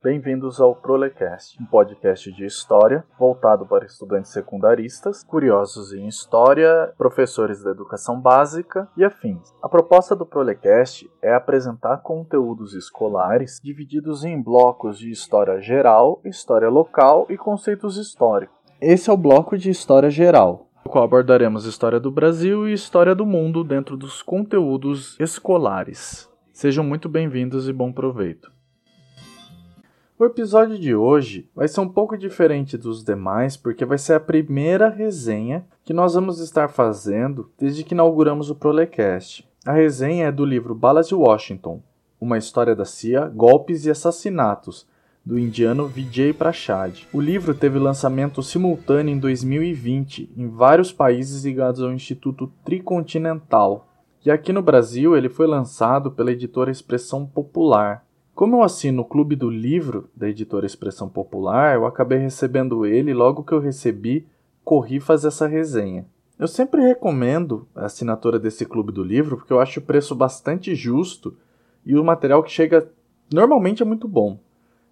Bem-vindos ao Prolecast, um podcast de história voltado para estudantes secundaristas, curiosos em história, professores da educação básica e afins. A proposta do Prolecast é apresentar conteúdos escolares divididos em blocos de história geral, história local e conceitos históricos. Esse é o bloco de história geral, no qual abordaremos história do Brasil e história do mundo dentro dos conteúdos escolares. Sejam muito bem-vindos e bom proveito. O episódio de hoje vai ser um pouco diferente dos demais, porque vai ser a primeira resenha que nós vamos estar fazendo desde que inauguramos o Prolecast. A resenha é do livro Balas de Washington, uma história da CIA, golpes e assassinatos, do indiano Vijay Prashad. O livro teve lançamento simultâneo em 2020 em vários países ligados ao Instituto Tricontinental. E aqui no Brasil ele foi lançado pela editora Expressão Popular. Como eu assino o Clube do Livro da editora Expressão Popular, eu acabei recebendo ele e logo que eu recebi, corri fazer essa resenha. Eu sempre recomendo a assinatura desse Clube do Livro porque eu acho o preço bastante justo e o material que chega normalmente é muito bom.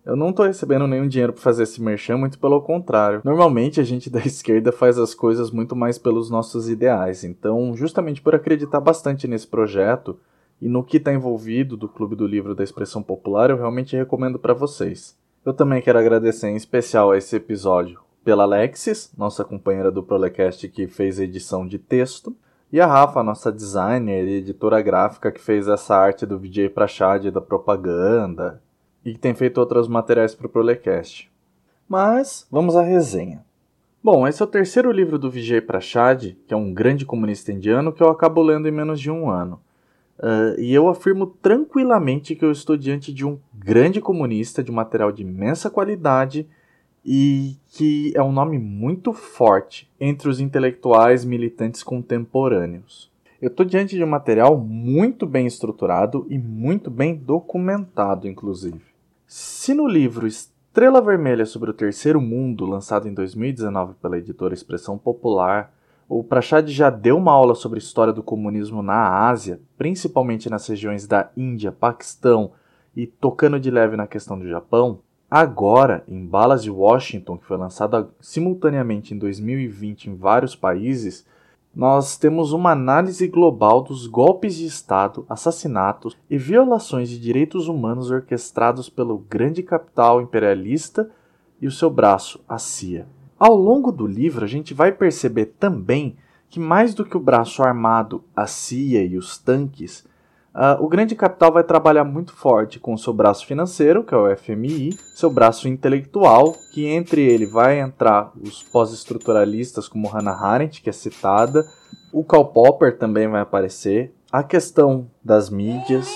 Eu não estou recebendo nenhum dinheiro para fazer esse merchan, muito pelo contrário. Normalmente a gente da esquerda faz as coisas muito mais pelos nossos ideais, então, justamente por acreditar bastante nesse projeto, e no que está envolvido do Clube do Livro da Expressão Popular, eu realmente recomendo para vocês. Eu também quero agradecer em especial a esse episódio pela Alexis, nossa companheira do Prolecast que fez a edição de texto, e a Rafa, nossa designer e editora gráfica que fez essa arte do VJ Prachad da propaganda e tem feito outros materiais para o Prolecast. Mas vamos à resenha. Bom, esse é o terceiro livro do Vijay Prashad, que é um grande comunista indiano que eu acabo lendo em menos de um ano. Uh, e eu afirmo tranquilamente que eu estou diante de um grande comunista de material de imensa qualidade e que é um nome muito forte entre os intelectuais militantes contemporâneos. Eu estou diante de um material muito bem estruturado e muito bem documentado, inclusive. Se no livro Estrela Vermelha sobre o Terceiro Mundo, lançado em 2019 pela editora Expressão Popular, o Prashad já deu uma aula sobre história do comunismo na Ásia, principalmente nas regiões da Índia, Paquistão e tocando de leve na questão do Japão. Agora, em Balas de Washington, que foi lançado simultaneamente em 2020 em vários países, nós temos uma análise global dos golpes de Estado, assassinatos e violações de direitos humanos orquestrados pelo grande capital imperialista e o seu braço, a CIA. Ao longo do livro, a gente vai perceber também que, mais do que o braço armado, a CIA e os tanques, uh, o grande capital vai trabalhar muito forte com o seu braço financeiro, que é o FMI, seu braço intelectual, que entre ele vai entrar os pós-estruturalistas como Hannah Arendt, que é citada, o Karl Popper também vai aparecer, a questão das mídias.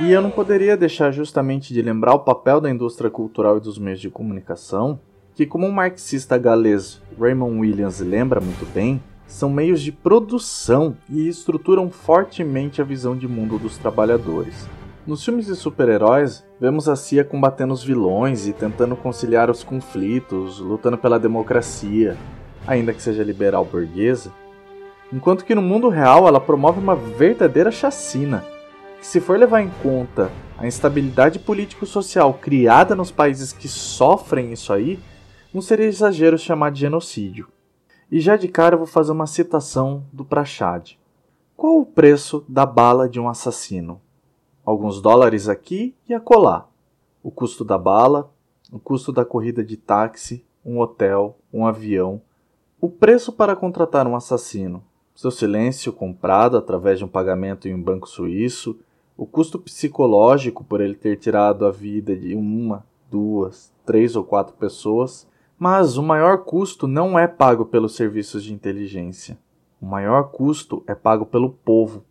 E eu não poderia deixar justamente de lembrar o papel da indústria cultural e dos meios de comunicação que, como o marxista galês Raymond Williams lembra muito bem, são meios de produção e estruturam fortemente a visão de mundo dos trabalhadores. Nos filmes de super-heróis, vemos a CIA combatendo os vilões e tentando conciliar os conflitos, lutando pela democracia, ainda que seja liberal burguesa, enquanto que no mundo real ela promove uma verdadeira chacina, que se for levar em conta a instabilidade político-social criada nos países que sofrem isso aí, não seria exagero chamar de genocídio. E já de cara eu vou fazer uma citação do Prachad. Qual o preço da bala de um assassino? Alguns dólares aqui e acolá. O custo da bala, o custo da corrida de táxi, um hotel, um avião. O preço para contratar um assassino. Seu silêncio comprado através de um pagamento em um banco suíço. O custo psicológico por ele ter tirado a vida de uma, duas, três ou quatro pessoas mas o maior custo não é pago pelos serviços de inteligência. O maior custo é pago pelo povo.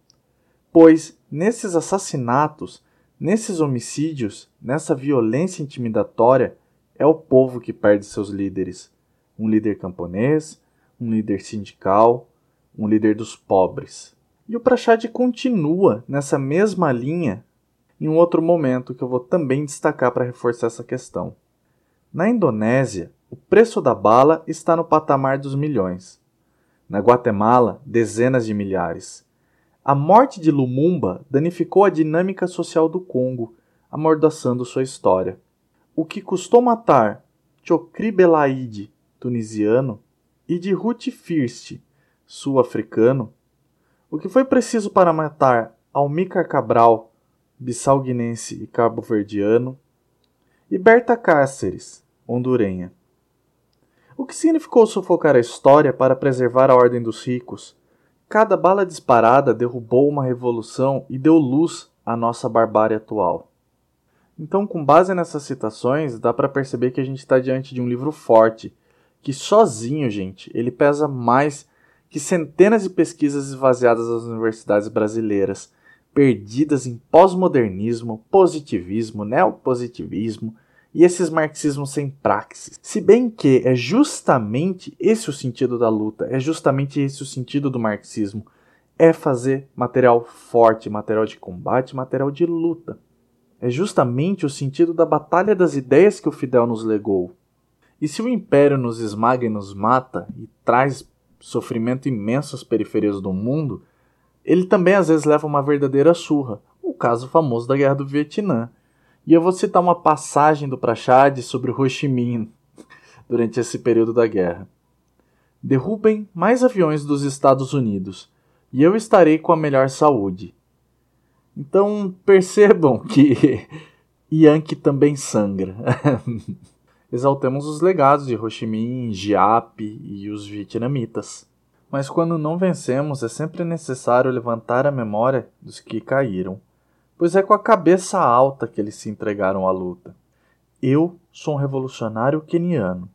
Pois, nesses assassinatos, nesses homicídios, nessa violência intimidatória, é o povo que perde seus líderes. Um líder camponês, um líder sindical, um líder dos pobres. E o Prachad continua nessa mesma linha em um outro momento que eu vou também destacar para reforçar essa questão. Na Indonésia, o preço da bala está no patamar dos milhões. Na Guatemala, dezenas de milhares. A morte de Lumumba danificou a dinâmica social do Congo, amordaçando sua história. O que custou matar Chokri Belaide, tunisiano, e de Ruth First, sul-africano, o que foi preciso para matar Almícar Cabral, bissau-guinense e cabo-verdiano, e Berta Cáceres, hondurenha. O que significou sufocar a história para preservar a ordem dos ricos? Cada bala disparada derrubou uma revolução e deu luz à nossa barbárie atual. Então, com base nessas citações, dá para perceber que a gente está diante de um livro forte, que sozinho, gente, ele pesa mais que centenas de pesquisas esvaziadas das universidades brasileiras, perdidas em pós-modernismo, positivismo, neopositivismo e esses marxismos sem praxis. Se bem que é justamente esse o sentido da luta, é justamente esse o sentido do marxismo, é fazer material forte, material de combate, material de luta. É justamente o sentido da batalha das ideias que o Fidel nos legou. E se o império nos esmaga e nos mata e traz sofrimento imenso às periferias do mundo, ele também às vezes leva uma verdadeira surra, o caso famoso da Guerra do Vietnã. E eu vou citar uma passagem do Prachad sobre Ho Chi Minh durante esse período da guerra. Derrubem mais aviões dos Estados Unidos e eu estarei com a melhor saúde. Então percebam que Yankee também sangra. Exaltemos os legados de Ho Chi Minh, Giap e os vietnamitas. Mas quando não vencemos, é sempre necessário levantar a memória dos que caíram, pois é com a cabeça alta que eles se entregaram à luta. Eu sou um revolucionário queniano,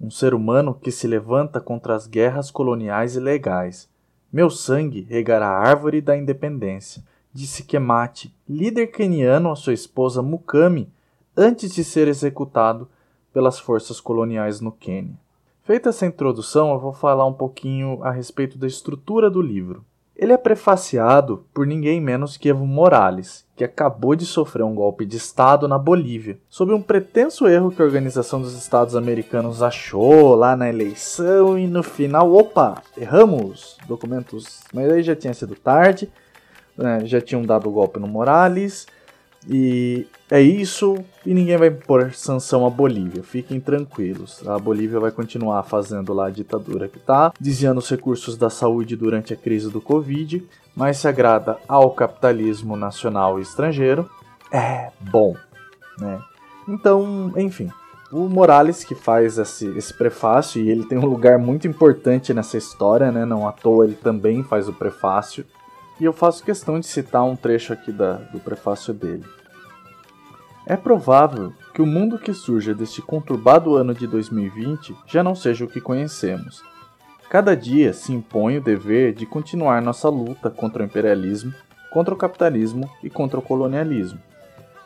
um ser humano que se levanta contra as guerras coloniais ilegais. Meu sangue regará a árvore da independência disse Kemati, líder queniano, a sua esposa Mukami, antes de ser executado pelas forças coloniais no Quênia. Feita essa introdução, eu vou falar um pouquinho a respeito da estrutura do livro. Ele é prefaciado por ninguém menos que Evo Morales, que acabou de sofrer um golpe de Estado na Bolívia, sob um pretenso erro que a Organização dos Estados Americanos achou lá na eleição e no final, opa, erramos, documentos, mas aí já tinha sido tarde né, já tinham dado o golpe no Morales. E é isso, e ninguém vai pôr sanção à Bolívia, fiquem tranquilos. A Bolívia vai continuar fazendo lá a ditadura que tá, desviando os recursos da saúde durante a crise do Covid, mas se agrada ao capitalismo nacional e estrangeiro, é bom, né? Então, enfim, o Morales que faz esse, esse prefácio, e ele tem um lugar muito importante nessa história, né? Não à toa ele também faz o prefácio. E eu faço questão de citar um trecho aqui da, do prefácio dele. É provável que o mundo que surja deste conturbado ano de 2020 já não seja o que conhecemos. Cada dia se impõe o dever de continuar nossa luta contra o imperialismo, contra o capitalismo e contra o colonialismo.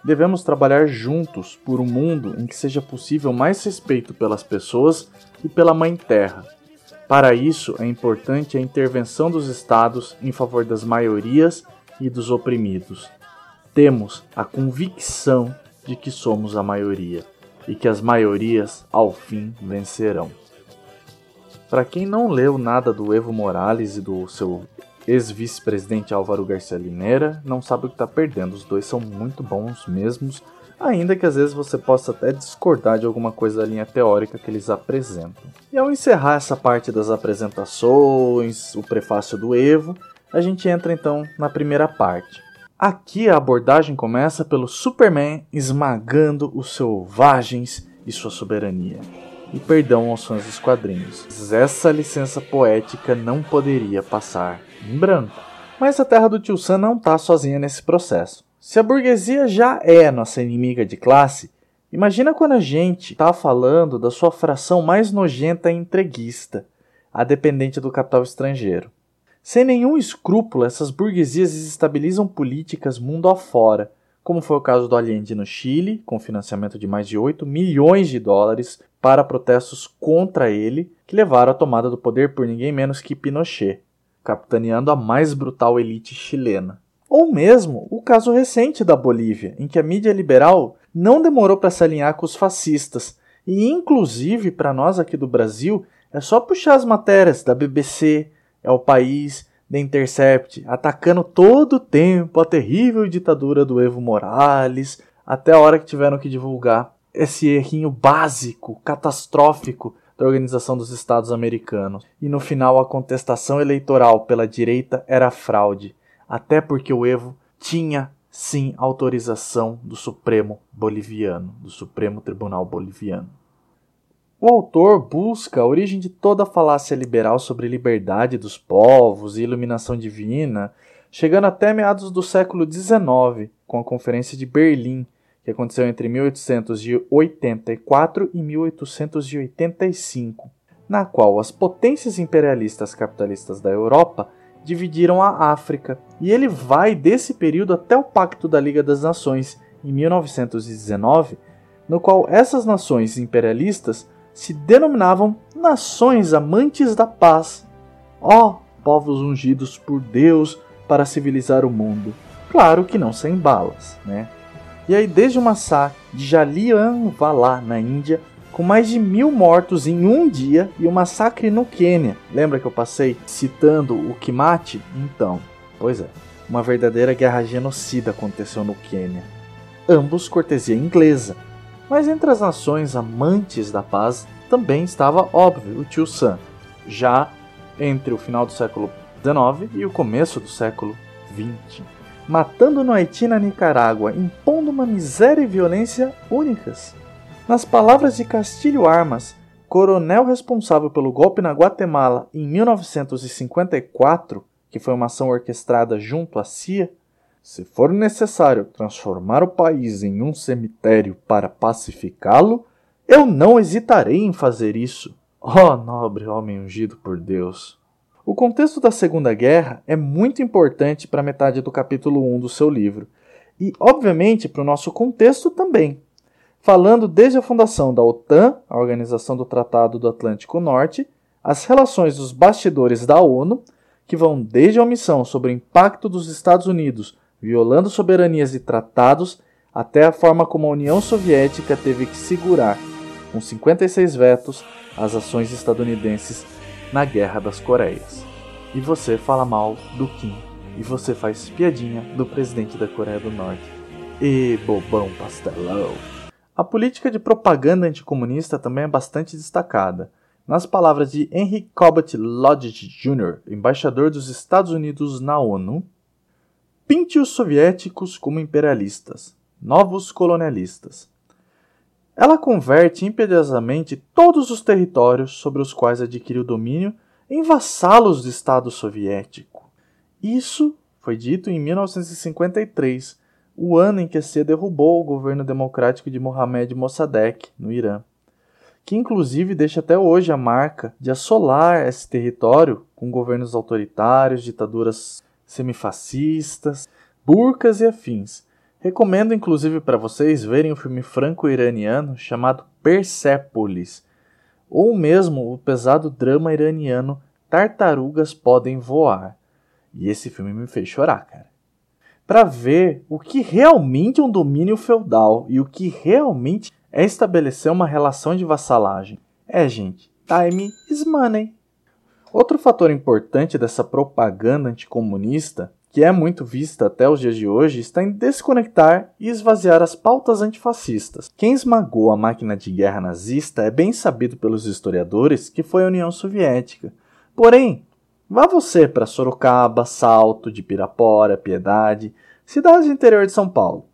Devemos trabalhar juntos por um mundo em que seja possível mais respeito pelas pessoas e pela Mãe Terra, para isso, é importante a intervenção dos Estados em favor das maiorias e dos oprimidos. Temos a convicção de que somos a maioria e que as maiorias, ao fim, vencerão. Para quem não leu nada do Evo Morales e do seu ex-vice-presidente Álvaro Garcia Linera, não sabe o que está perdendo. Os dois são muito bons mesmos ainda que às vezes você possa até discordar de alguma coisa da linha teórica que eles apresentam. E ao encerrar essa parte das apresentações, o prefácio do Evo, a gente entra então na primeira parte. Aqui a abordagem começa pelo Superman esmagando os selvagens e sua soberania. E perdão aos fãs dos quadrinhos. Essa licença poética não poderia passar em branco. Mas a Terra do Tio Sam não está sozinha nesse processo. Se a burguesia já é nossa inimiga de classe, imagina quando a gente está falando da sua fração mais nojenta e entreguista, a dependente do capital estrangeiro. Sem nenhum escrúpulo, essas burguesias estabilizam políticas mundo afora, como foi o caso do Allende no Chile, com financiamento de mais de 8 milhões de dólares para protestos contra ele, que levaram à tomada do poder por ninguém menos que Pinochet, capitaneando a mais brutal elite chilena. Ou mesmo o caso recente da Bolívia, em que a mídia liberal não demorou para se alinhar com os fascistas. E, inclusive, para nós aqui do Brasil, é só puxar as matérias da BBC, é o País, The Intercept, atacando todo o tempo a terrível ditadura do Evo Morales, até a hora que tiveram que divulgar esse errinho básico, catastrófico da Organização dos Estados Americanos. E no final a contestação eleitoral pela direita era fraude, até porque o Evo tinha sim autorização do Supremo Boliviano, do Supremo Tribunal Boliviano. O autor busca a origem de toda a falácia liberal sobre liberdade dos povos e iluminação divina, chegando até meados do século XIX, com a Conferência de Berlim, que aconteceu entre 1884 e 1885, na qual as potências imperialistas capitalistas da Europa dividiram a África, e ele vai desse período até o Pacto da Liga das Nações, em 1919, no qual essas nações imperialistas se denominavam nações amantes da paz. Ó, oh, povos ungidos por Deus para civilizar o mundo. Claro que não sem balas, né? E aí, desde o massacre de Jallianwala, na Índia, com mais de mil mortos em um dia e o um massacre no Quênia. Lembra que eu passei citando o Kimati? Então, pois é, uma verdadeira guerra genocida aconteceu no Quênia. Ambos cortesia inglesa, mas entre as nações amantes da paz também estava óbvio o Tio Sam, já entre o final do século XIX e o começo do século XX matando no Haiti na Nicarágua, impondo uma miséria e violência únicas. Nas palavras de Castilho Armas, coronel responsável pelo golpe na Guatemala em 1954, que foi uma ação orquestrada junto à CIA, se for necessário transformar o país em um cemitério para pacificá-lo, eu não hesitarei em fazer isso. Oh, nobre homem ungido por Deus! O contexto da Segunda Guerra é muito importante para a metade do capítulo 1 do seu livro, e, obviamente, para o nosso contexto também, falando desde a fundação da OTAN, a Organização do Tratado do Atlântico Norte, as relações dos bastidores da ONU, que vão desde a omissão sobre o impacto dos Estados Unidos violando soberanias e tratados, até a forma como a União Soviética teve que segurar, com 56 vetos, as ações estadunidenses na Guerra das Coreias. E você fala mal do Kim. E você faz piadinha do presidente da Coreia do Norte. E bobão pastelão. A política de propaganda anticomunista também é bastante destacada. Nas palavras de Henry Cabot Lodge Jr., embaixador dos Estados Unidos na ONU, pinte os soviéticos como imperialistas, novos colonialistas, ela converte impediosamente todos os territórios sobre os quais adquiriu domínio em vassalos do Estado soviético. Isso foi dito em 1953, o ano em que se derrubou o governo democrático de Mohamed Mossadegh, no Irã, que inclusive deixa até hoje a marca de assolar esse território com governos autoritários, ditaduras semifascistas, burcas e afins, Recomendo inclusive para vocês verem o filme franco-iraniano chamado Persepolis, ou mesmo o pesado drama iraniano Tartarugas Podem Voar. E esse filme me fez chorar, cara. Para ver o que realmente é um domínio feudal e o que realmente é estabelecer uma relação de vassalagem. É, gente, time is money. Outro fator importante dessa propaganda anticomunista que é muito vista até os dias de hoje, está em desconectar e esvaziar as pautas antifascistas. Quem esmagou a máquina de guerra nazista é bem sabido pelos historiadores que foi a União Soviética. Porém, vá você para Sorocaba, Salto, de Pirapora, Piedade, cidades do interior de São Paulo.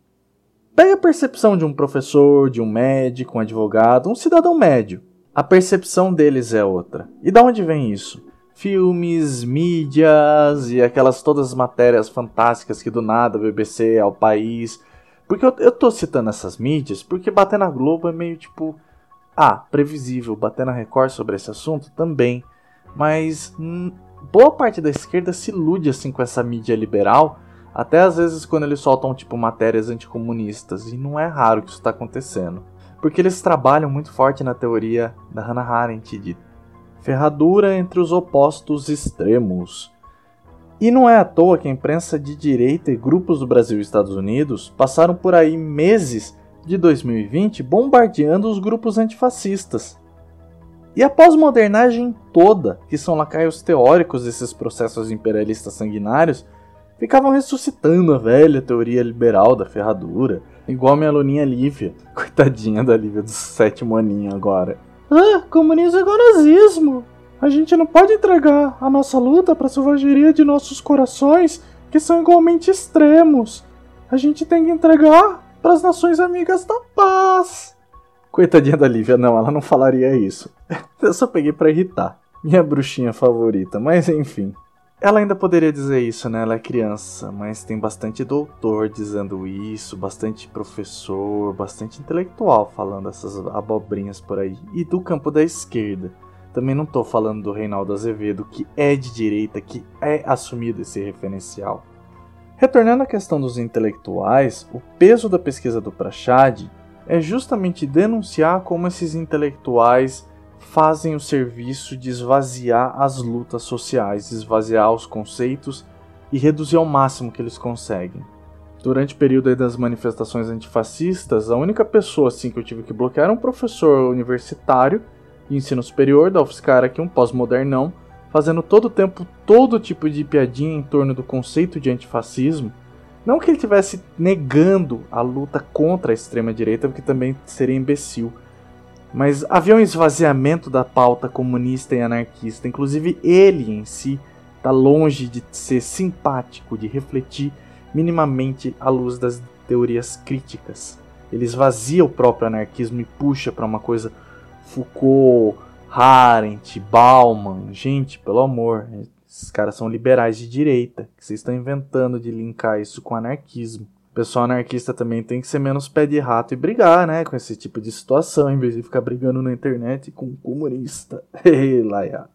Pegue a percepção de um professor, de um médico, um advogado, um cidadão médio. A percepção deles é outra. E da onde vem isso? filmes, mídias e aquelas todas as matérias fantásticas que do nada a BBC ao país. Porque eu, eu tô citando essas mídias porque bater na Globo é meio tipo. Ah, previsível. Bater na Record sobre esse assunto também. Mas hum, boa parte da esquerda se ilude assim com essa mídia liberal. Até às vezes quando eles soltam tipo matérias anticomunistas. E não é raro que isso está acontecendo. Porque eles trabalham muito forte na teoria da Hannah Arendt de ferradura entre os opostos extremos. E não é à toa que a imprensa de direita e grupos do Brasil e Estados Unidos passaram por aí meses de 2020 bombardeando os grupos antifascistas. E a pós-modernagem toda, que são lacaios teóricos desses processos imperialistas sanguinários, ficavam ressuscitando a velha teoria liberal da ferradura, igual minha aluninha Lívia. Coitadinha da Lívia dos sétimo aninho agora. Ah, comunismo é nazismo. A gente não pode entregar a nossa luta para a selvageria de nossos corações, que são igualmente extremos. A gente tem que entregar para as nações amigas da paz. Coitadinha da Lívia, não, ela não falaria isso. Eu só peguei para irritar. Minha bruxinha favorita, mas enfim. Ela ainda poderia dizer isso, né? Ela é criança, mas tem bastante doutor dizendo isso, bastante professor, bastante intelectual falando essas abobrinhas por aí. E do campo da esquerda. Também não tô falando do Reinaldo Azevedo, que é de direita, que é assumido esse referencial. Retornando à questão dos intelectuais, o peso da pesquisa do Prachad é justamente denunciar como esses intelectuais fazem o serviço de esvaziar as lutas sociais, esvaziar os conceitos e reduzir ao máximo que eles conseguem. Durante o período das manifestações antifascistas, a única pessoa assim que eu tive que bloquear era um professor universitário de ensino superior da UFSCar aqui, um pós-modernão, fazendo todo o tempo todo tipo de piadinha em torno do conceito de antifascismo. Não que ele estivesse negando a luta contra a extrema-direita, porque também seria imbecil, mas havia um esvaziamento da pauta comunista e anarquista. Inclusive, ele em si está longe de ser simpático, de refletir minimamente à luz das teorias críticas. Ele esvazia o próprio anarquismo e puxa para uma coisa Foucault, Arendt, Bauman. Gente, pelo amor, esses caras são liberais de direita. Que vocês estão inventando de linkar isso com anarquismo. O pessoal anarquista também tem que ser menos pé de rato e brigar, né? Com esse tipo de situação, em vez de ficar brigando na internet com um comunista.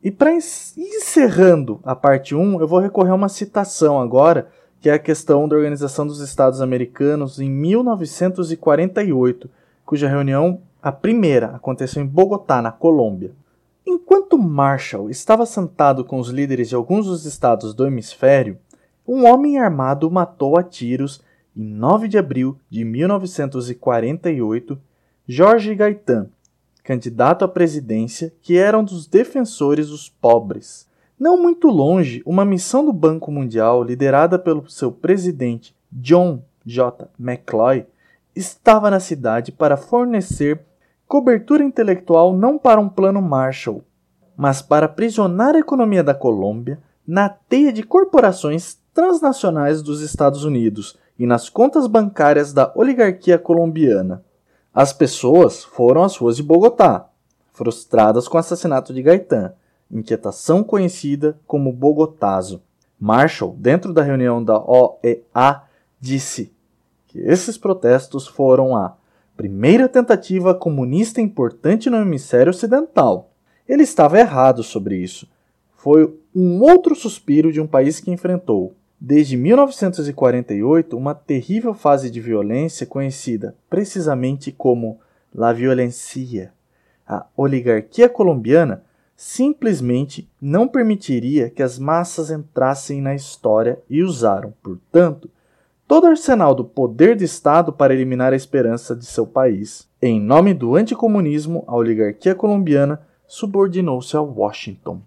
E para encerrando a parte 1, eu vou recorrer a uma citação agora, que é a questão da Organização dos Estados Americanos em 1948, cuja reunião, a primeira, aconteceu em Bogotá, na Colômbia. Enquanto Marshall estava sentado com os líderes de alguns dos estados do hemisfério, um homem armado matou a tiros, em 9 de abril de 1948, Jorge Gaetan, candidato à presidência que era um dos defensores dos pobres. Não muito longe, uma missão do Banco Mundial, liderada pelo seu presidente John J. McCloy, estava na cidade para fornecer cobertura intelectual não para um plano Marshall, mas para aprisionar a economia da Colômbia na teia de corporações transnacionais dos Estados Unidos e nas contas bancárias da oligarquia colombiana. As pessoas foram às ruas de Bogotá, frustradas com o assassinato de Gaetan, inquietação conhecida como Bogotazo. Marshall, dentro da reunião da OEA, disse que esses protestos foram a primeira tentativa comunista importante no hemisfério ocidental. Ele estava errado sobre isso. Foi um outro suspiro de um país que enfrentou, Desde 1948, uma terrível fase de violência conhecida precisamente como La Violencia. A oligarquia colombiana simplesmente não permitiria que as massas entrassem na história e usaram, portanto, todo o arsenal do poder de Estado para eliminar a esperança de seu país. Em nome do anticomunismo, a oligarquia colombiana subordinou-se a Washington.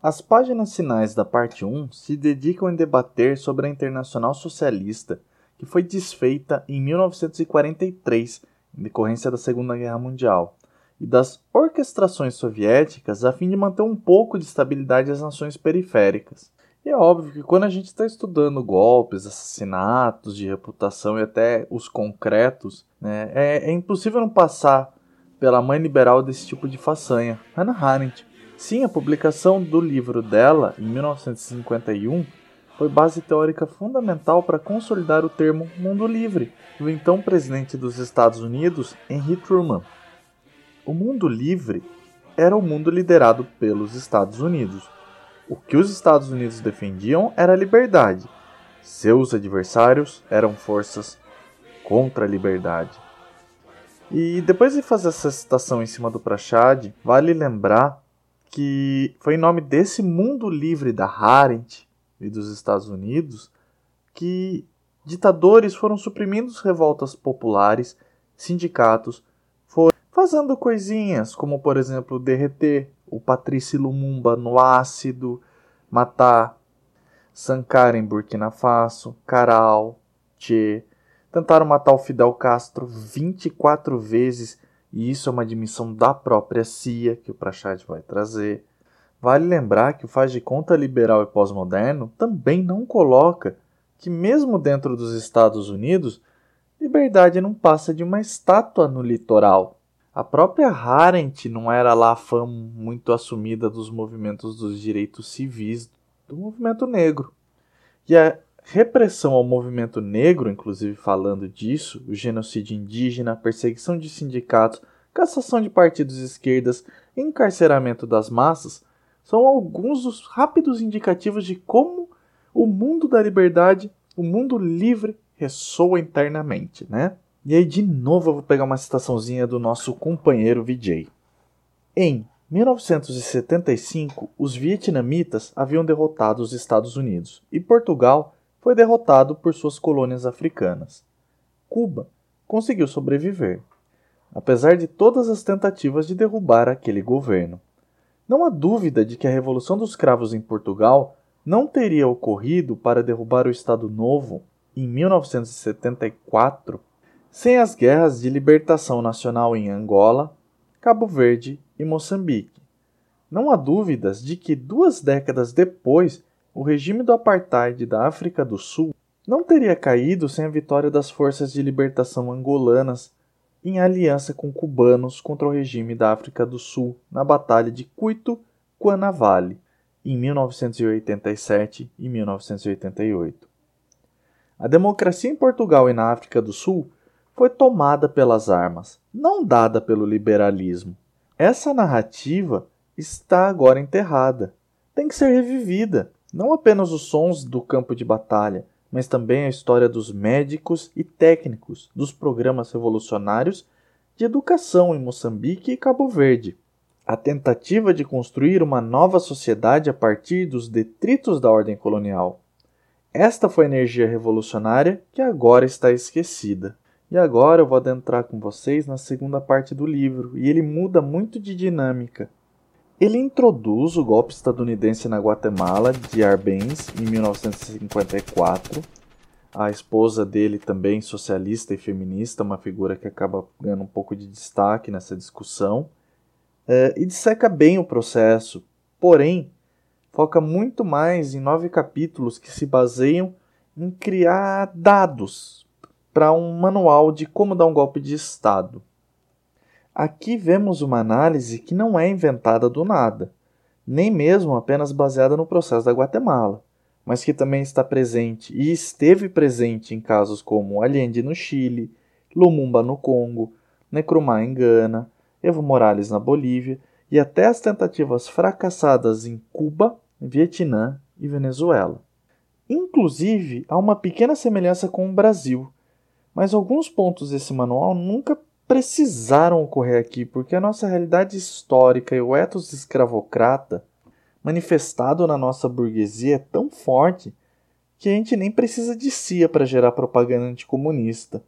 As páginas finais da parte 1 se dedicam a debater sobre a Internacional Socialista, que foi desfeita em 1943, em decorrência da Segunda Guerra Mundial, e das orquestrações soviéticas a fim de manter um pouco de estabilidade às nações periféricas. E é óbvio que quando a gente está estudando golpes, assassinatos de reputação e até os concretos, né, é, é impossível não passar pela mãe liberal desse tipo de façanha, Hannah Arendt. Sim, a publicação do livro dela, em 1951, foi base teórica fundamental para consolidar o termo mundo livre do então presidente dos Estados Unidos, Henry Truman. O mundo livre era o mundo liderado pelos Estados Unidos. O que os Estados Unidos defendiam era a liberdade. Seus adversários eram forças contra a liberdade. E depois de fazer essa citação em cima do Prachad, vale lembrar que foi em nome desse mundo livre da Arendt e dos Estados Unidos que ditadores foram suprimindo revoltas populares, sindicatos, foram fazendo coisinhas como, por exemplo, derreter o Patrício Lumumba no ácido, matar Sankara em Burkina Faso, Caral, Che. Tentaram matar o Fidel Castro 24 vezes, e isso é uma admissão da própria CIA, que o Prachad vai trazer. Vale lembrar que o faz de conta liberal e pós-moderno também não coloca que, mesmo dentro dos Estados Unidos, liberdade não passa de uma estátua no litoral. A própria Arendt não era lá fã muito assumida dos movimentos dos direitos civis do movimento negro. E a repressão ao movimento negro, inclusive falando disso, o genocídio indígena, a perseguição de sindicatos, cassação de partidos esquerdas, encarceramento das massas, são alguns dos rápidos indicativos de como o mundo da liberdade, o mundo livre, ressoa internamente, né? E aí, de novo, eu vou pegar uma citaçãozinha do nosso companheiro VJ. Em 1975, os vietnamitas haviam derrotado os Estados Unidos e Portugal foi derrotado por suas colônias africanas. Cuba conseguiu sobreviver, apesar de todas as tentativas de derrubar aquele governo. Não há dúvida de que a Revolução dos Cravos em Portugal não teria ocorrido para derrubar o Estado Novo em 1974 sem as guerras de libertação nacional em Angola, Cabo Verde e Moçambique. Não há dúvidas de que duas décadas depois, o regime do apartheid da África do Sul não teria caído sem a vitória das forças de libertação angolanas em aliança com cubanos contra o regime da África do Sul na Batalha de Cuito Cuanavale, em 1987 e 1988. A democracia em Portugal e na África do Sul foi tomada pelas armas, não dada pelo liberalismo. Essa narrativa está agora enterrada. Tem que ser revivida. Não apenas os sons do campo de batalha, mas também a história dos médicos e técnicos dos programas revolucionários de educação em Moçambique e Cabo Verde. A tentativa de construir uma nova sociedade a partir dos detritos da ordem colonial. Esta foi a energia revolucionária que agora está esquecida. E agora eu vou adentrar com vocês na segunda parte do livro, e ele muda muito de dinâmica. Ele introduz o golpe estadunidense na Guatemala de Arbenz em 1954. A esposa dele também socialista e feminista, uma figura que acaba ganhando um pouco de destaque nessa discussão. É, e disseca bem o processo, porém foca muito mais em nove capítulos que se baseiam em criar dados para um manual de como dar um golpe de Estado. Aqui vemos uma análise que não é inventada do nada, nem mesmo apenas baseada no processo da Guatemala, mas que também está presente e esteve presente em casos como Allende no Chile, Lumumba no Congo, Nkrumah em Gana, Evo Morales na Bolívia e até as tentativas fracassadas em Cuba, Vietnã e Venezuela. Inclusive, há uma pequena semelhança com o Brasil, mas alguns pontos desse manual nunca precisaram ocorrer aqui, porque a nossa realidade histórica e o ethos escravocrata manifestado na nossa burguesia é tão forte que a gente nem precisa de CIA para gerar propaganda anticomunista.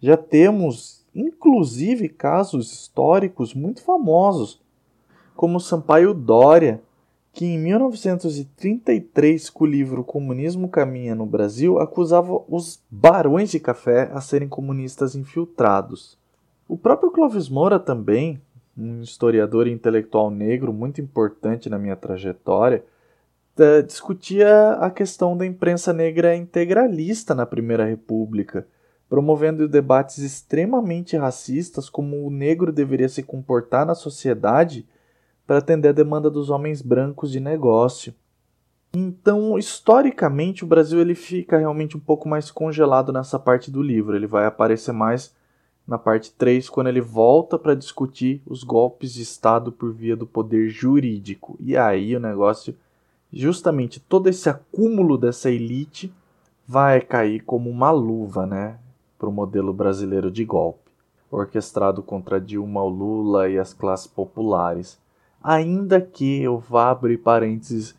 Já temos, inclusive, casos históricos muito famosos, como Sampaio Dória, que em 1933, com o livro Comunismo Caminha no Brasil, acusava os barões de café a serem comunistas infiltrados. O próprio Clóvis Moura também, um historiador e intelectual negro muito importante na minha trajetória, eh, discutia a questão da imprensa negra integralista na Primeira República, promovendo debates extremamente racistas como o negro deveria se comportar na sociedade para atender a demanda dos homens brancos de negócio. Então, historicamente, o Brasil ele fica realmente um pouco mais congelado nessa parte do livro. Ele vai aparecer mais na parte 3, quando ele volta para discutir os golpes de Estado por via do poder jurídico. E aí o negócio, justamente todo esse acúmulo dessa elite, vai cair como uma luva né, para o modelo brasileiro de golpe, orquestrado contra Dilma, Lula e as classes populares ainda que eu vá abrir parênteses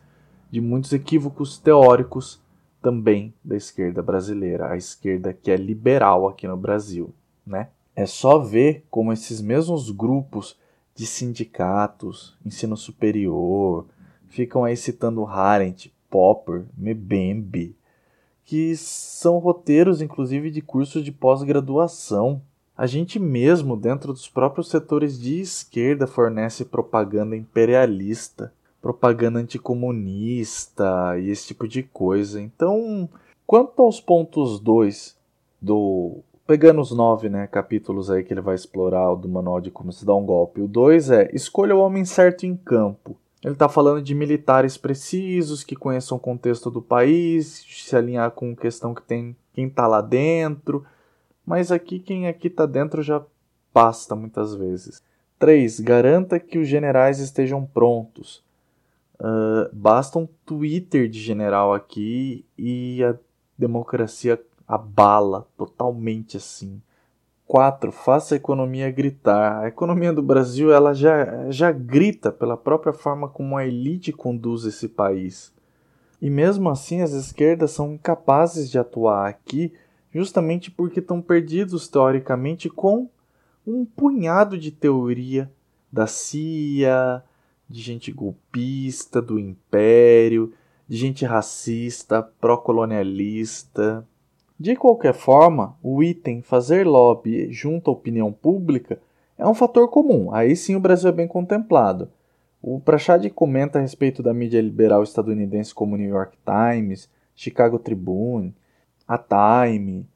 de muitos equívocos teóricos também da esquerda brasileira, a esquerda que é liberal aqui no Brasil, né? É só ver como esses mesmos grupos de sindicatos, ensino superior, ficam aí citando Harent, Popper, Mebembe, que são roteiros, inclusive, de cursos de pós-graduação. A gente mesmo, dentro dos próprios setores de esquerda, fornece propaganda imperialista, propaganda anticomunista e esse tipo de coisa. Então, quanto aos pontos 2 do. Pegando os nove né, capítulos aí que ele vai explorar do manual de como se dá um golpe. O 2 é escolha o homem certo em campo. Ele está falando de militares precisos que conheçam o contexto do país, se alinhar com questão que tem quem está lá dentro. Mas aqui quem aqui está dentro já basta muitas vezes. 3. Garanta que os generais estejam prontos. Uh, basta um Twitter de general aqui e a democracia abala totalmente assim. 4. Faça a economia gritar. A economia do Brasil ela já, já grita pela própria forma como a elite conduz esse país. E mesmo assim, as esquerdas são incapazes de atuar aqui justamente porque estão perdidos teoricamente com um punhado de teoria da CIA, de gente golpista, do império, de gente racista, pró-colonialista, de qualquer forma, o item fazer lobby junto à opinião pública é um fator comum, aí sim o Brasil é bem contemplado. O Prachad comenta a respeito da mídia liberal estadunidense como New York Times, Chicago Tribune, a Time,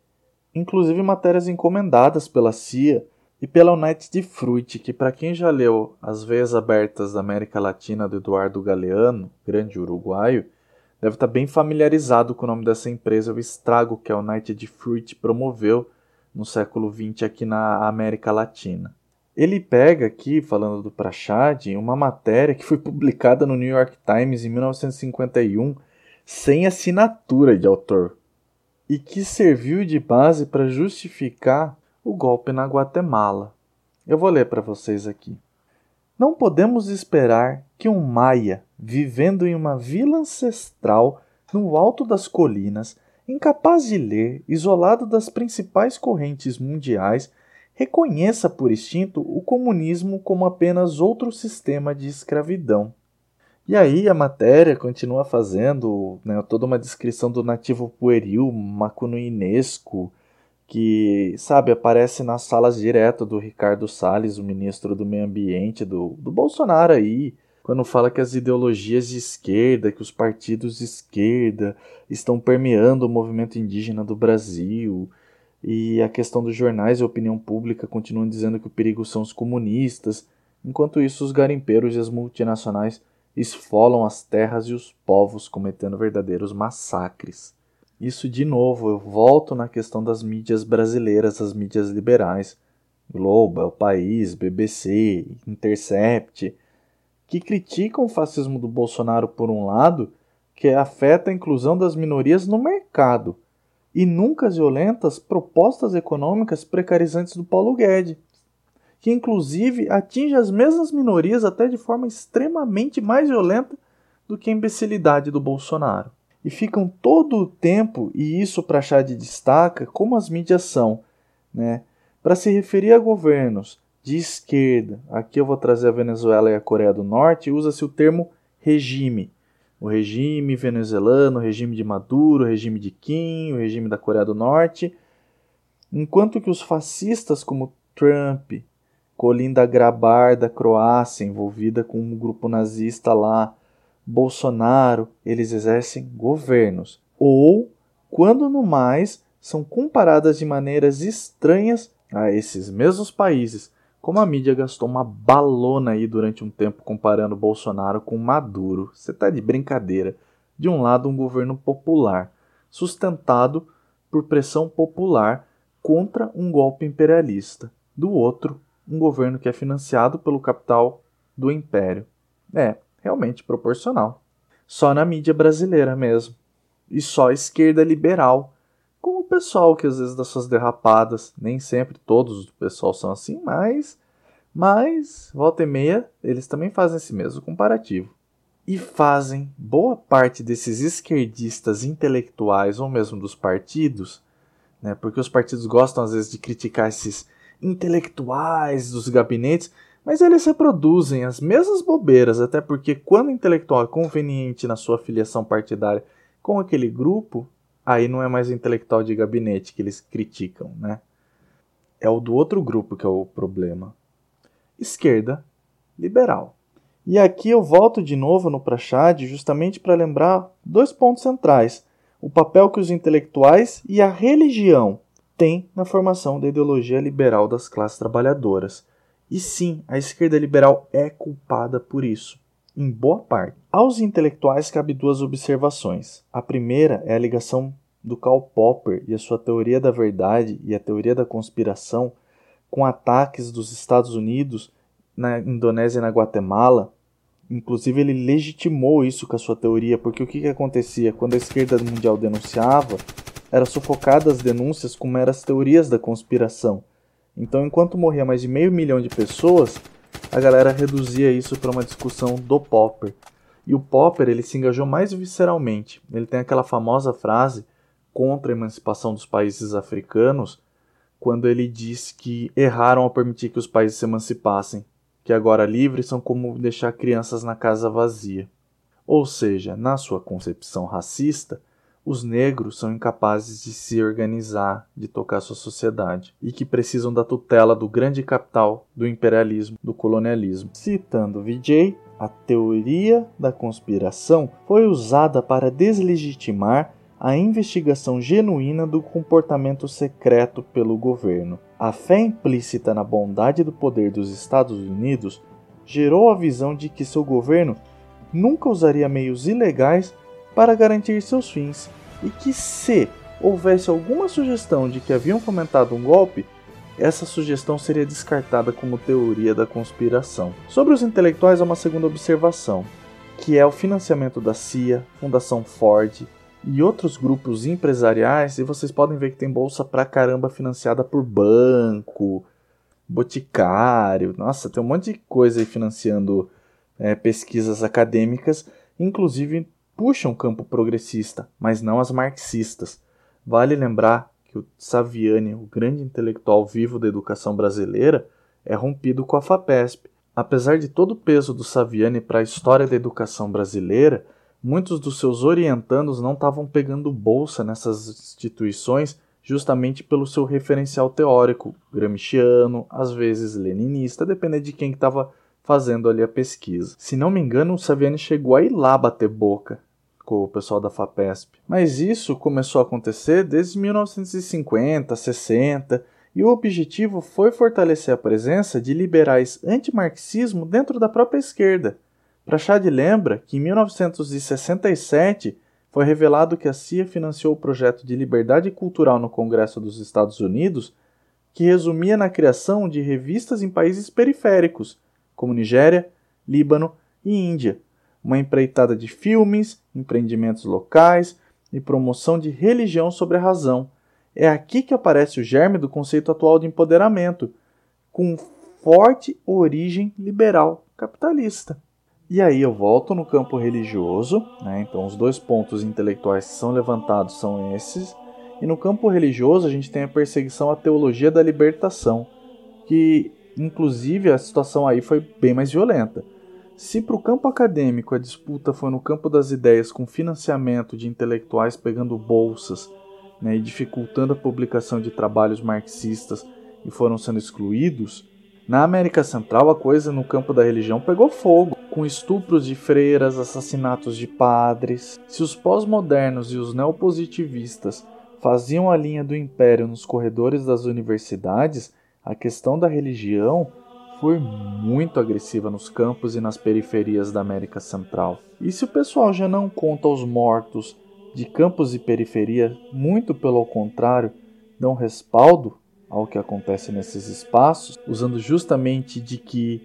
inclusive matérias encomendadas pela CIA e pela United Fruit, que para quem já leu As Veias Abertas da América Latina do Eduardo Galeano, grande uruguaio, deve estar bem familiarizado com o nome dessa empresa, o estrago que a United Fruit promoveu no século XX aqui na América Latina. Ele pega aqui, falando do Prachad, uma matéria que foi publicada no New York Times em 1951 sem assinatura de autor e que serviu de base para justificar o golpe na Guatemala. Eu vou ler para vocês aqui. Não podemos esperar que um maia, vivendo em uma vila ancestral no alto das colinas, incapaz de ler, isolado das principais correntes mundiais, reconheça por instinto o comunismo como apenas outro sistema de escravidão. E aí a matéria continua fazendo né, toda uma descrição do nativo pueril macunuinesco, que, sabe, aparece nas salas direto do Ricardo Salles, o ministro do Meio Ambiente do, do Bolsonaro aí, quando fala que as ideologias de esquerda, que os partidos de esquerda estão permeando o movimento indígena do Brasil, e a questão dos jornais e opinião pública continuam dizendo que o perigo são os comunistas, enquanto isso os garimpeiros e as multinacionais esfolam as terras e os povos, cometendo verdadeiros massacres. Isso de novo, eu volto na questão das mídias brasileiras, as mídias liberais, Globo, El País, BBC, Intercept, que criticam o fascismo do Bolsonaro por um lado, que afeta a inclusão das minorias no mercado, e nunca violentas propostas econômicas precarizantes do Paulo Guedes, que inclusive atinge as mesmas minorias até de forma extremamente mais violenta do que a imbecilidade do Bolsonaro e ficam todo o tempo, e isso para Chad destaca, como as mídias são, né? Para se referir a governos de esquerda, aqui eu vou trazer a Venezuela e a Coreia do Norte, usa-se o termo regime. O regime venezuelano, o regime de Maduro, o regime de Kim, o regime da Coreia do Norte. Enquanto que os fascistas como Trump, Colinda Grabar da Croácia, envolvida com um grupo nazista lá, Bolsonaro, eles exercem governos. Ou, quando no mais, são comparadas de maneiras estranhas a esses mesmos países, como a mídia gastou uma balona aí durante um tempo comparando Bolsonaro com Maduro. Você tá de brincadeira. De um lado, um governo popular, sustentado por pressão popular contra um golpe imperialista. Do outro, um governo que é financiado pelo capital do império. É, realmente proporcional. Só na mídia brasileira mesmo. E só a esquerda liberal. Como o pessoal que às vezes dá suas derrapadas. Nem sempre todos o pessoal são assim, mas. Mas, volta e meia, eles também fazem esse mesmo comparativo. E fazem boa parte desses esquerdistas intelectuais ou mesmo dos partidos, né, porque os partidos gostam às vezes de criticar esses intelectuais dos gabinetes, mas eles reproduzem as mesmas bobeiras, até porque quando o intelectual é conveniente na sua filiação partidária com aquele grupo, aí não é mais intelectual de gabinete que eles criticam, né? É o do outro grupo que é o problema. Esquerda liberal. E aqui eu volto de novo no Prachad justamente para lembrar dois pontos centrais: o papel que os intelectuais e a religião têm na formação da ideologia liberal das classes trabalhadoras. E sim, a esquerda liberal é culpada por isso, em boa parte. Aos intelectuais cabe duas observações. A primeira é a ligação do Karl Popper e a sua teoria da verdade e a teoria da conspiração com ataques dos Estados Unidos na Indonésia e na Guatemala. Inclusive, ele legitimou isso com a sua teoria, porque o que, que acontecia? Quando a esquerda mundial denunciava, era sufocada as denúncias com meras teorias da conspiração. Então, enquanto morria mais de meio milhão de pessoas, a galera reduzia isso para uma discussão do Popper. E o Popper ele se engajou mais visceralmente. Ele tem aquela famosa frase contra a emancipação dos países africanos, quando ele diz que erraram ao permitir que os países se emancipassem, que agora livres são como deixar crianças na casa vazia. Ou seja, na sua concepção racista, os negros são incapazes de se organizar, de tocar sua sociedade, e que precisam da tutela do grande capital, do imperialismo, do colonialismo. Citando Vijay, a teoria da conspiração foi usada para deslegitimar a investigação genuína do comportamento secreto pelo governo. A fé implícita na bondade do poder dos Estados Unidos gerou a visão de que seu governo nunca usaria meios ilegais para garantir seus fins, e que se houvesse alguma sugestão de que haviam fomentado um golpe, essa sugestão seria descartada como teoria da conspiração. Sobre os intelectuais, há uma segunda observação, que é o financiamento da CIA, Fundação Ford e outros grupos empresariais, e vocês podem ver que tem bolsa pra caramba financiada por banco, boticário, nossa, tem um monte de coisa aí financiando é, pesquisas acadêmicas, inclusive puxam o campo progressista, mas não as marxistas. Vale lembrar que o Saviani, o grande intelectual vivo da educação brasileira, é rompido com a FAPESP. Apesar de todo o peso do Saviani para a história da educação brasileira, muitos dos seus orientandos não estavam pegando bolsa nessas instituições justamente pelo seu referencial teórico, gramsciano, às vezes leninista, dependendo de quem estava fazendo ali a pesquisa. Se não me engano, o Saviani chegou a ir lá bater boca com o pessoal da FAPESP. Mas isso começou a acontecer desde 1950, 60, e o objetivo foi fortalecer a presença de liberais antimarxismo dentro da própria esquerda. Prachad lembra que em 1967 foi revelado que a CIA financiou o projeto de liberdade cultural no Congresso dos Estados Unidos, que resumia na criação de revistas em países periféricos, como Nigéria, Líbano e Índia, uma empreitada de filmes, empreendimentos locais e promoção de religião sobre a razão. É aqui que aparece o germe do conceito atual de empoderamento, com forte origem liberal capitalista. E aí eu volto no campo religioso, né? então os dois pontos intelectuais que são levantados são esses, e no campo religioso a gente tem a perseguição à teologia da libertação, que inclusive a situação aí foi bem mais violenta. Se para o campo acadêmico a disputa foi no campo das ideias com financiamento de intelectuais pegando bolsas né, e dificultando a publicação de trabalhos marxistas e foram sendo excluídos, na América Central a coisa no campo da religião pegou fogo, com estupros de freiras, assassinatos de padres. Se os pós-modernos e os neopositivistas faziam a linha do império nos corredores das universidades, a questão da religião foi muito agressiva nos campos e nas periferias da América Central. E se o pessoal já não conta os mortos de campos e periferia, muito pelo contrário, dão respaldo ao que acontece nesses espaços, usando justamente de que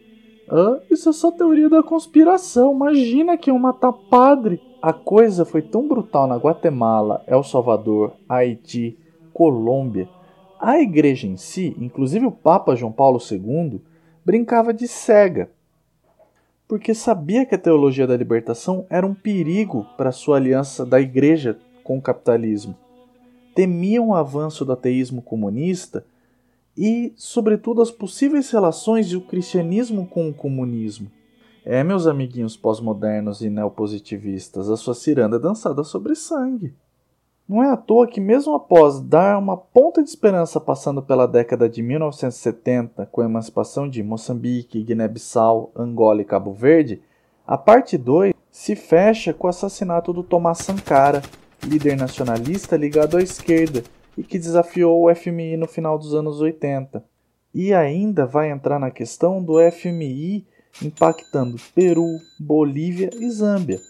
ah, isso é só teoria da conspiração, imagina que iam matar padre. A coisa foi tão brutal na Guatemala, El Salvador, Haiti, Colômbia. A igreja em si, inclusive o Papa João Paulo II, brincava de cega, porque sabia que a teologia da libertação era um perigo para sua aliança da igreja com o capitalismo. Temiam o avanço do ateísmo comunista e, sobretudo, as possíveis relações do cristianismo com o comunismo. É, meus amiguinhos pós-modernos e neopositivistas, a sua ciranda dançada sobre sangue. Não é à toa que, mesmo após dar uma ponta de esperança passando pela década de 1970, com a emancipação de Moçambique, Guiné-Bissau, Angola e Cabo Verde, a parte 2 se fecha com o assassinato do Tomás Sankara, líder nacionalista ligado à esquerda e que desafiou o FMI no final dos anos 80. E ainda vai entrar na questão do FMI impactando Peru, Bolívia e Zâmbia.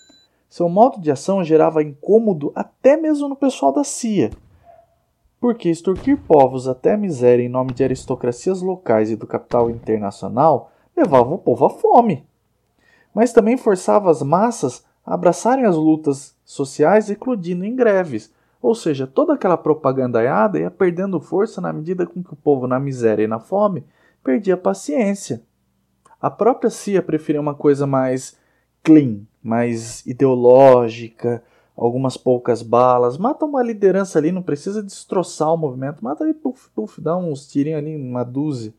Seu modo de ação gerava incômodo até mesmo no pessoal da CIA, porque extorquir povos até a miséria em nome de aristocracias locais e do capital internacional levava o povo à fome. Mas também forçava as massas a abraçarem as lutas sociais, eclodindo em greves, ou seja, toda aquela propagandaiada ia perdendo força na medida com que o povo na miséria e na fome perdia paciência. A própria CIA preferia uma coisa mais clean, mais ideológica, algumas poucas balas, mata uma liderança ali, não precisa destroçar o movimento, mata aí, puf, puf, dá uns tirinhos ali, uma dúzia.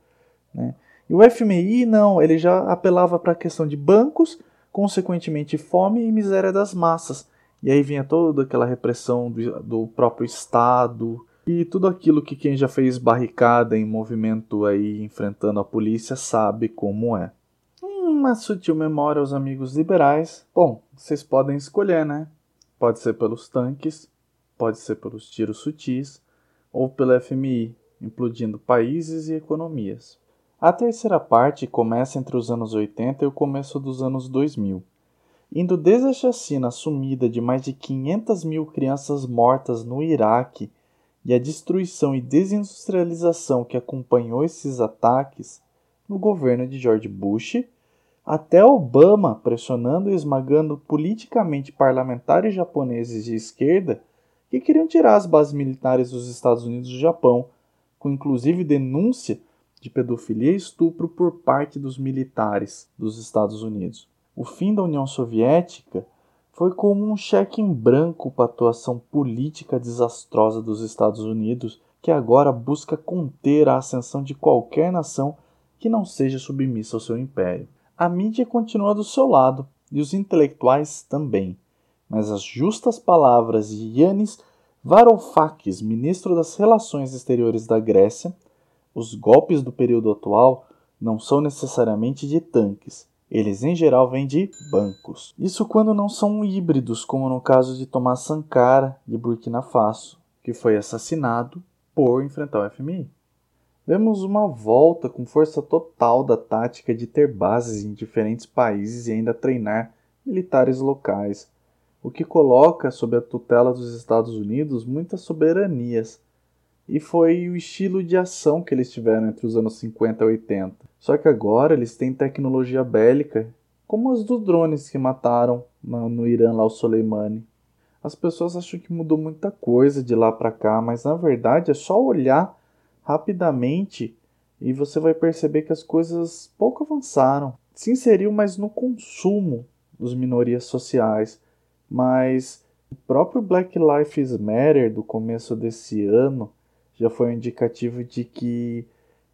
Né? E o FMI, não, ele já apelava para a questão de bancos, consequentemente fome e miséria das massas. E aí vinha toda aquela repressão do, do próprio Estado, e tudo aquilo que quem já fez barricada em movimento aí enfrentando a polícia sabe como é. Uma sutil memória aos amigos liberais. Bom, vocês podem escolher, né? Pode ser pelos tanques, pode ser pelos tiros sutis ou pelo FMI, implodindo países e economias. A terceira parte começa entre os anos 80 e o começo dos anos 2000 indo desde a chacina sumida de mais de 500 mil crianças mortas no Iraque e a destruição e desindustrialização que acompanhou esses ataques no governo de George Bush, até Obama pressionando e esmagando politicamente parlamentares japoneses de esquerda que queriam tirar as bases militares dos Estados Unidos do Japão, com inclusive denúncia de pedofilia e estupro por parte dos militares dos Estados Unidos. O fim da União Soviética foi como um cheque em branco para a atuação política desastrosa dos Estados Unidos, que agora busca conter a ascensão de qualquer nação que não seja submissa ao seu império. A mídia continua do seu lado e os intelectuais também, mas as justas palavras de Yanis Varoufakis, ministro das Relações Exteriores da Grécia, os golpes do período atual não são necessariamente de tanques, eles em geral vêm de bancos. Isso quando não são híbridos, como no caso de Tomás Sankara de Burkina Faso, que foi assassinado por enfrentar o FMI. Vemos uma volta com força total da tática de ter bases em diferentes países e ainda treinar militares locais, o que coloca sob a tutela dos Estados Unidos muitas soberanias e foi o estilo de ação que eles tiveram entre os anos 50 e 80. Só que agora eles têm tecnologia bélica, como as dos drones que mataram no, Irã lá o Soleimani. As pessoas acham que mudou muita coisa de lá para cá, mas na verdade é só olhar rapidamente e você vai perceber que as coisas pouco avançaram. Se inseriu mais no consumo dos minorias sociais, mas o próprio Black Lives Matter do começo desse ano já foi um indicativo de que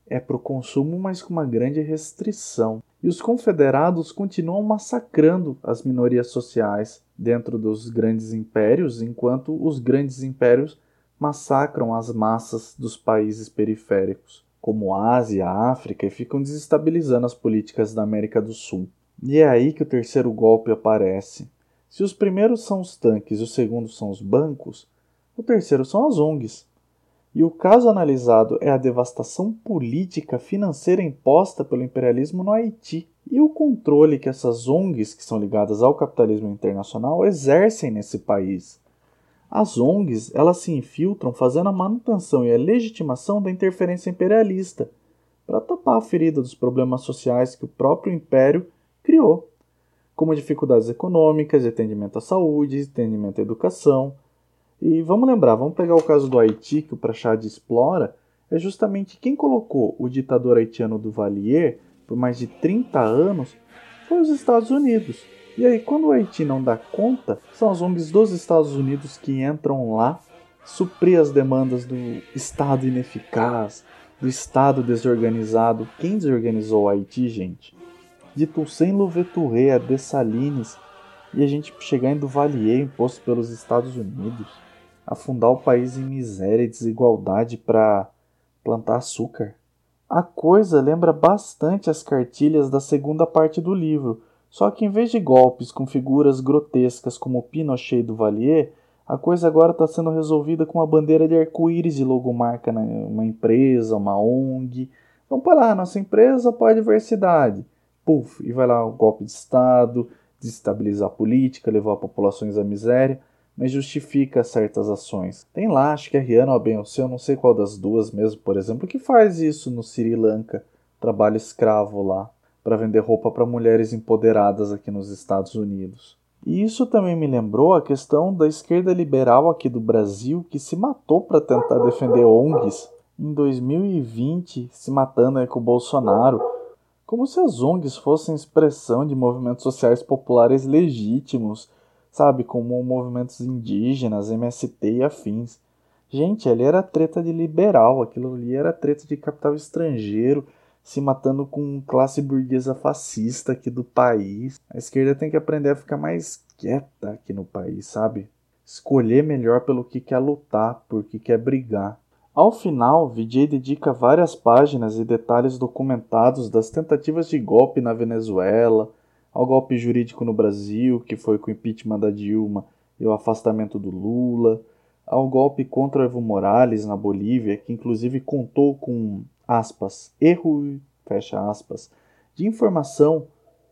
é para o consumo, mas com uma grande restrição. E os confederados continuam massacrando as minorias sociais dentro dos grandes impérios, enquanto os grandes impérios massacram as massas dos países periféricos, como Ásia, África, e ficam desestabilizando as políticas da América do Sul. E é aí que o terceiro golpe aparece. Se os primeiros são os tanques e os segundos são os bancos, o terceiro são as ONGs. E o caso analisado é a devastação política financeira imposta pelo imperialismo no Haiti e o controle que essas ONGs, que são ligadas ao capitalismo internacional, exercem nesse país. As ONGs elas se infiltram fazendo a manutenção e a legitimação da interferência imperialista para tapar a ferida dos problemas sociais que o próprio império criou, como dificuldades econômicas, de atendimento à saúde, de atendimento à educação, e vamos lembrar, vamos pegar o caso do Haiti, que o Prachad explora, é justamente quem colocou o ditador haitiano Duvalier por mais de 30 anos foi os Estados Unidos. E aí, quando o Haiti não dá conta, são as ONGs dos Estados Unidos que entram lá, suprir as demandas do Estado ineficaz, do Estado desorganizado. Quem desorganizou o Haiti, gente? De Toussaint Louverture a Dessalines e a gente chegar em Duvalier imposto pelos Estados Unidos, afundar o país em miséria e desigualdade para plantar açúcar. A coisa lembra bastante as cartilhas da segunda parte do livro, só que em vez de golpes com figuras grotescas como Pinochet e Duvalier, a coisa agora está sendo resolvida com uma bandeira de arco-íris e logomarca uma empresa, uma ONG. Então, para lá, nossa empresa apoia a diversidade. Puf, e vai lá o golpe de Estado, desestabilizar a política, levar populações à miséria, mas justifica certas ações. Tem lá, acho que a Rihanna ou a Beyoncé, eu não sei qual das duas mesmo, por exemplo, que faz isso no Sri Lanka, trabalho escravo lá, para vender roupa para mulheres empoderadas aqui nos Estados Unidos. E isso também me lembrou a questão da esquerda liberal aqui do Brasil que se matou para tentar defender ONGs em 2020, se matando com o Bolsonaro como se as ONGs fossem expressão de movimentos sociais populares legítimos, sabe, como movimentos indígenas, MST e afins. Gente, ali era treta de liberal, aquilo ali era treta de capital estrangeiro, se matando com classe burguesa fascista aqui do país. A esquerda tem que aprender a ficar mais quieta aqui no país, sabe? Escolher melhor pelo que quer lutar, por que quer brigar. Ao final, Vijay dedica várias páginas e detalhes documentados das tentativas de golpe na Venezuela, ao golpe jurídico no Brasil, que foi com o impeachment da Dilma e o afastamento do Lula, ao golpe contra Evo Morales na Bolívia, que inclusive contou com aspas, erro, fecha aspas, de informação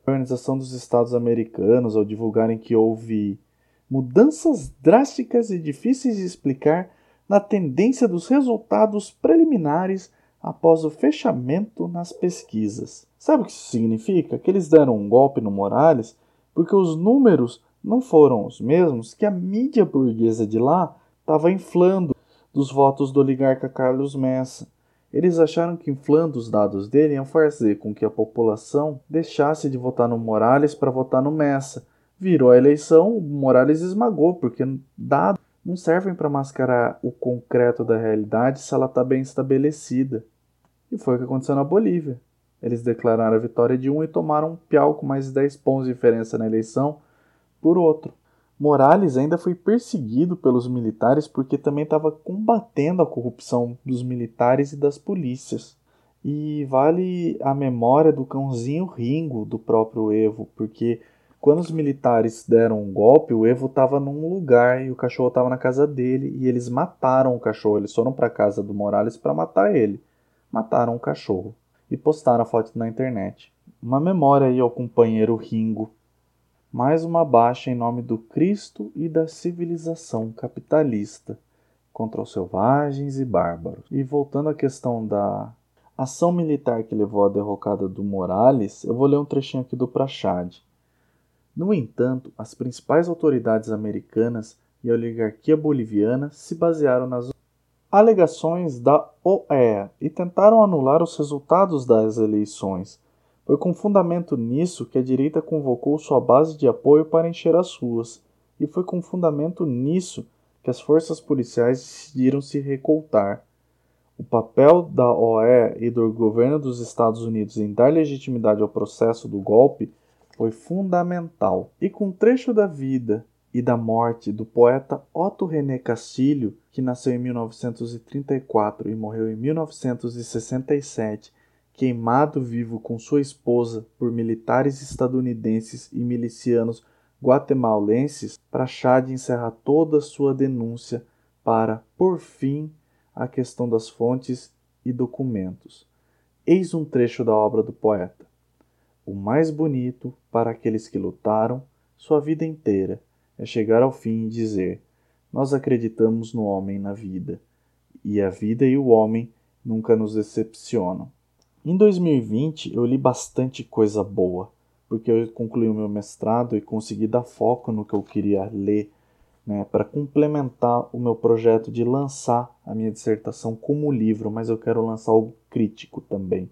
da Organização dos Estados Americanos ao divulgarem que houve mudanças drásticas e difíceis de explicar na tendência dos resultados preliminares após o fechamento nas pesquisas. Sabe o que isso significa? Que eles deram um golpe no Morales porque os números não foram os mesmos que a mídia burguesa de lá estava inflando dos votos do oligarca Carlos Messa. Eles acharam que inflando os dados dele iam fazer com que a população deixasse de votar no Morales para votar no Messa. Virou a eleição, o Morales esmagou, porque dado não servem para mascarar o concreto da realidade se ela está bem estabelecida. E foi o que aconteceu na Bolívia. Eles declararam a vitória de um e tomaram um piau com mais de 10 pontos de diferença na eleição por outro. Morales ainda foi perseguido pelos militares porque também estava combatendo a corrupção dos militares e das polícias. E vale a memória do cãozinho Ringo do próprio Evo, porque quando os militares deram um golpe, o Evo estava num lugar e o cachorro estava na casa dele e eles mataram o cachorro. Eles foram para a casa do Morales para matar ele. Mataram o cachorro e postaram a foto na internet. Uma memória aí ao companheiro Ringo. Mais uma baixa em nome do Cristo e da civilização capitalista contra os selvagens e bárbaros. E voltando à questão da ação militar que levou à derrocada do Morales, eu vou ler um trechinho aqui do Prachad. No entanto, as principais autoridades americanas e a oligarquia boliviana se basearam nas alegações da OEA e tentaram anular os resultados das eleições. Foi com fundamento nisso que a direita convocou sua base de apoio para encher as ruas, e foi com fundamento nisso que as forças policiais decidiram se recoltar. O papel da OEA e do governo dos Estados Unidos em dar legitimidade ao processo do golpe foi fundamental. E com um trecho da vida e da morte do poeta Otto René Castilho, que nasceu em 1934 e morreu em 1967, queimado vivo com sua esposa por militares estadunidenses e milicianos guatemalenses, Prachad encerra toda sua denúncia para, por fim, a questão das fontes e documentos. Eis um trecho da obra do poeta o mais bonito para aqueles que lutaram sua vida inteira é chegar ao fim e dizer: Nós acreditamos no homem na vida, e a vida e o homem nunca nos decepcionam. Em 2020 eu li bastante coisa boa, porque eu concluí o meu mestrado e consegui dar foco no que eu queria ler, né, para complementar o meu projeto de lançar a minha dissertação como livro, mas eu quero lançar algo crítico também.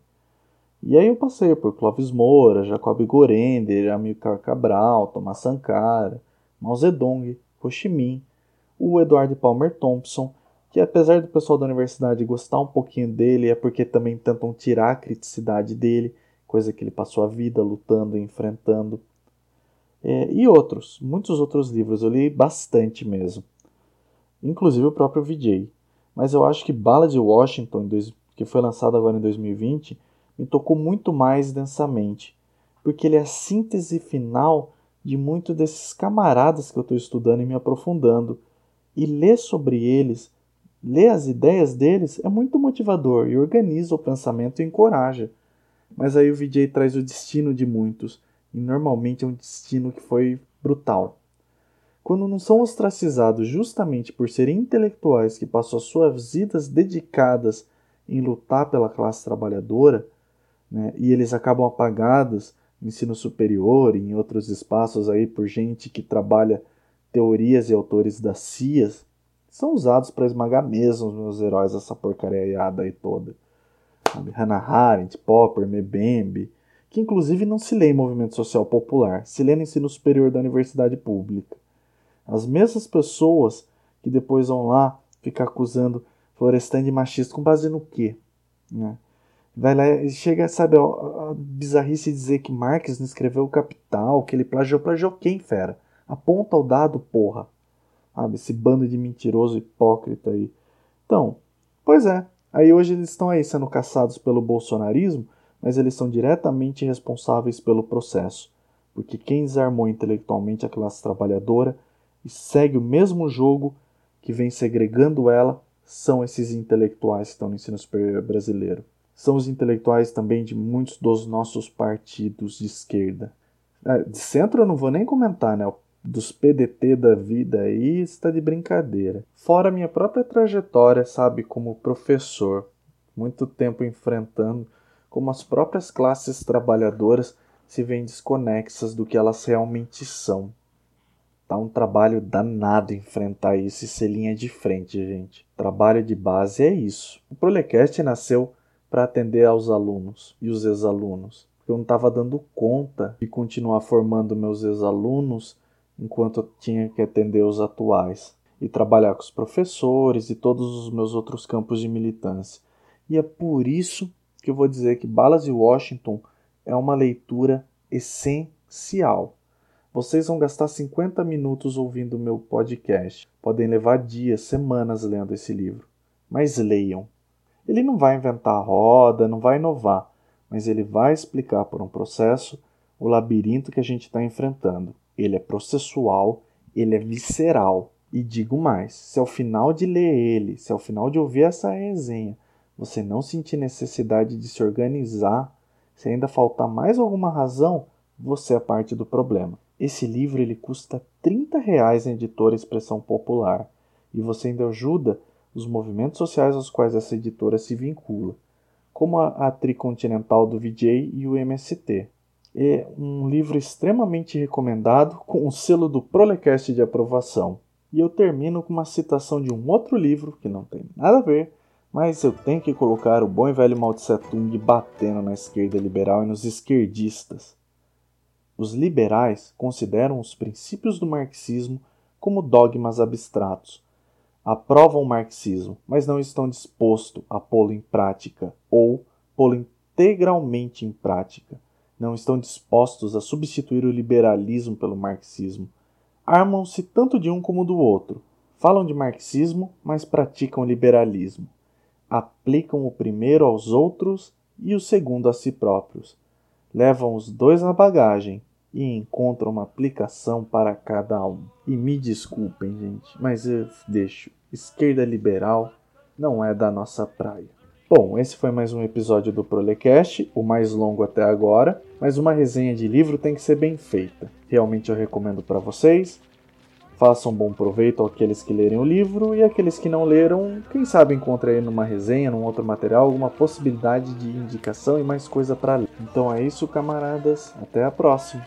E aí eu passei por Clóvis Moura, Jacob Gorender, Amilcar Cabral, Thomas Sankara, Mao Zedong, Ho Chi Minh, o Edward Palmer Thompson, que apesar do pessoal da universidade gostar um pouquinho dele, é porque também tentam tirar a criticidade dele, coisa que ele passou a vida lutando e enfrentando. É, e outros, muitos outros livros, eu li bastante mesmo. Inclusive o próprio VJ. Mas eu acho que Bala de Washington, que foi lançado agora em 2020, me tocou muito mais densamente, porque ele é a síntese final de muitos desses camaradas que eu estou estudando e me aprofundando. E ler sobre eles, ler as ideias deles, é muito motivador e organiza o pensamento e encoraja. Mas aí o VJ traz o destino de muitos, e normalmente é um destino que foi brutal. Quando não são ostracizados justamente por serem intelectuais que passam as suas vidas dedicadas em lutar pela classe trabalhadora, né, e eles acabam apagados no ensino superior e em outros espaços aí por gente que trabalha teorias e autores das CIAs, são usados para esmagar mesmo os meus heróis, essa porcariada aí toda. Sabe? Hannah Arendt, Popper, Mebembe, que inclusive não se lê em movimento social popular, se lê no ensino superior da universidade pública. As mesmas pessoas que depois vão lá ficar acusando Florestan de machista com base no quê? Né? Vai lá e chega, sabe, a, a bizarrice dizer que Marx não escreveu o Capital, que ele plagiou, plagiou quem, fera? Aponta o dado, porra. Sabe, esse bando de mentiroso hipócrita aí. Então, pois é, aí hoje eles estão aí sendo caçados pelo bolsonarismo, mas eles são diretamente responsáveis pelo processo, porque quem desarmou intelectualmente a classe trabalhadora e segue o mesmo jogo que vem segregando ela são esses intelectuais que estão no ensino superior brasileiro. São os intelectuais também de muitos dos nossos partidos de esquerda. É, de centro eu não vou nem comentar, né? Dos PDT da vida aí está de brincadeira. Fora minha própria trajetória, sabe, como professor, muito tempo enfrentando como as próprias classes trabalhadoras se veem desconexas do que elas realmente são. Tá um trabalho danado enfrentar isso e ser linha de frente, gente. Trabalho de base é isso. O Prolecast nasceu para atender aos alunos e os ex-alunos. Eu não estava dando conta de continuar formando meus ex-alunos enquanto eu tinha que atender os atuais e trabalhar com os professores e todos os meus outros campos de militância. E é por isso que eu vou dizer que Balas de Washington é uma leitura essencial. Vocês vão gastar 50 minutos ouvindo o meu podcast. Podem levar dias, semanas lendo esse livro. Mas leiam. Ele não vai inventar a roda, não vai inovar, mas ele vai explicar por um processo o labirinto que a gente está enfrentando. Ele é processual, ele é visceral. E digo mais: se ao final de ler ele, se ao final de ouvir essa resenha, você não sentir necessidade de se organizar, se ainda faltar mais alguma razão, você é parte do problema. Esse livro ele custa 30 reais em editora Expressão Popular e você ainda ajuda os movimentos sociais aos quais essa editora se vincula, como a, a Tricontinental do VJ e o MST. É um livro extremamente recomendado com o selo do Prolecast de aprovação. E eu termino com uma citação de um outro livro que não tem nada a ver, mas eu tenho que colocar o bom e velho Mao Tse Tung batendo na esquerda liberal e nos esquerdistas. Os liberais consideram os princípios do marxismo como dogmas abstratos. Aprovam o marxismo, mas não estão dispostos a pô-lo em prática ou pô-lo integralmente em prática. Não estão dispostos a substituir o liberalismo pelo marxismo. Armam-se tanto de um como do outro. Falam de marxismo, mas praticam liberalismo. Aplicam o primeiro aos outros e o segundo a si próprios levam os dois na bagagem e encontram uma aplicação para cada um. E me desculpem, gente, mas eu deixo. Esquerda liberal não é da nossa praia. Bom, esse foi mais um episódio do Prolecast, o mais longo até agora, mas uma resenha de livro tem que ser bem feita. Realmente eu recomendo para vocês. Façam bom proveito àqueles que lerem o livro e aqueles que não leram, quem sabe encontrem aí numa resenha, num outro material, alguma possibilidade de indicação e mais coisa para ler. Então é isso, camaradas. Até a próxima.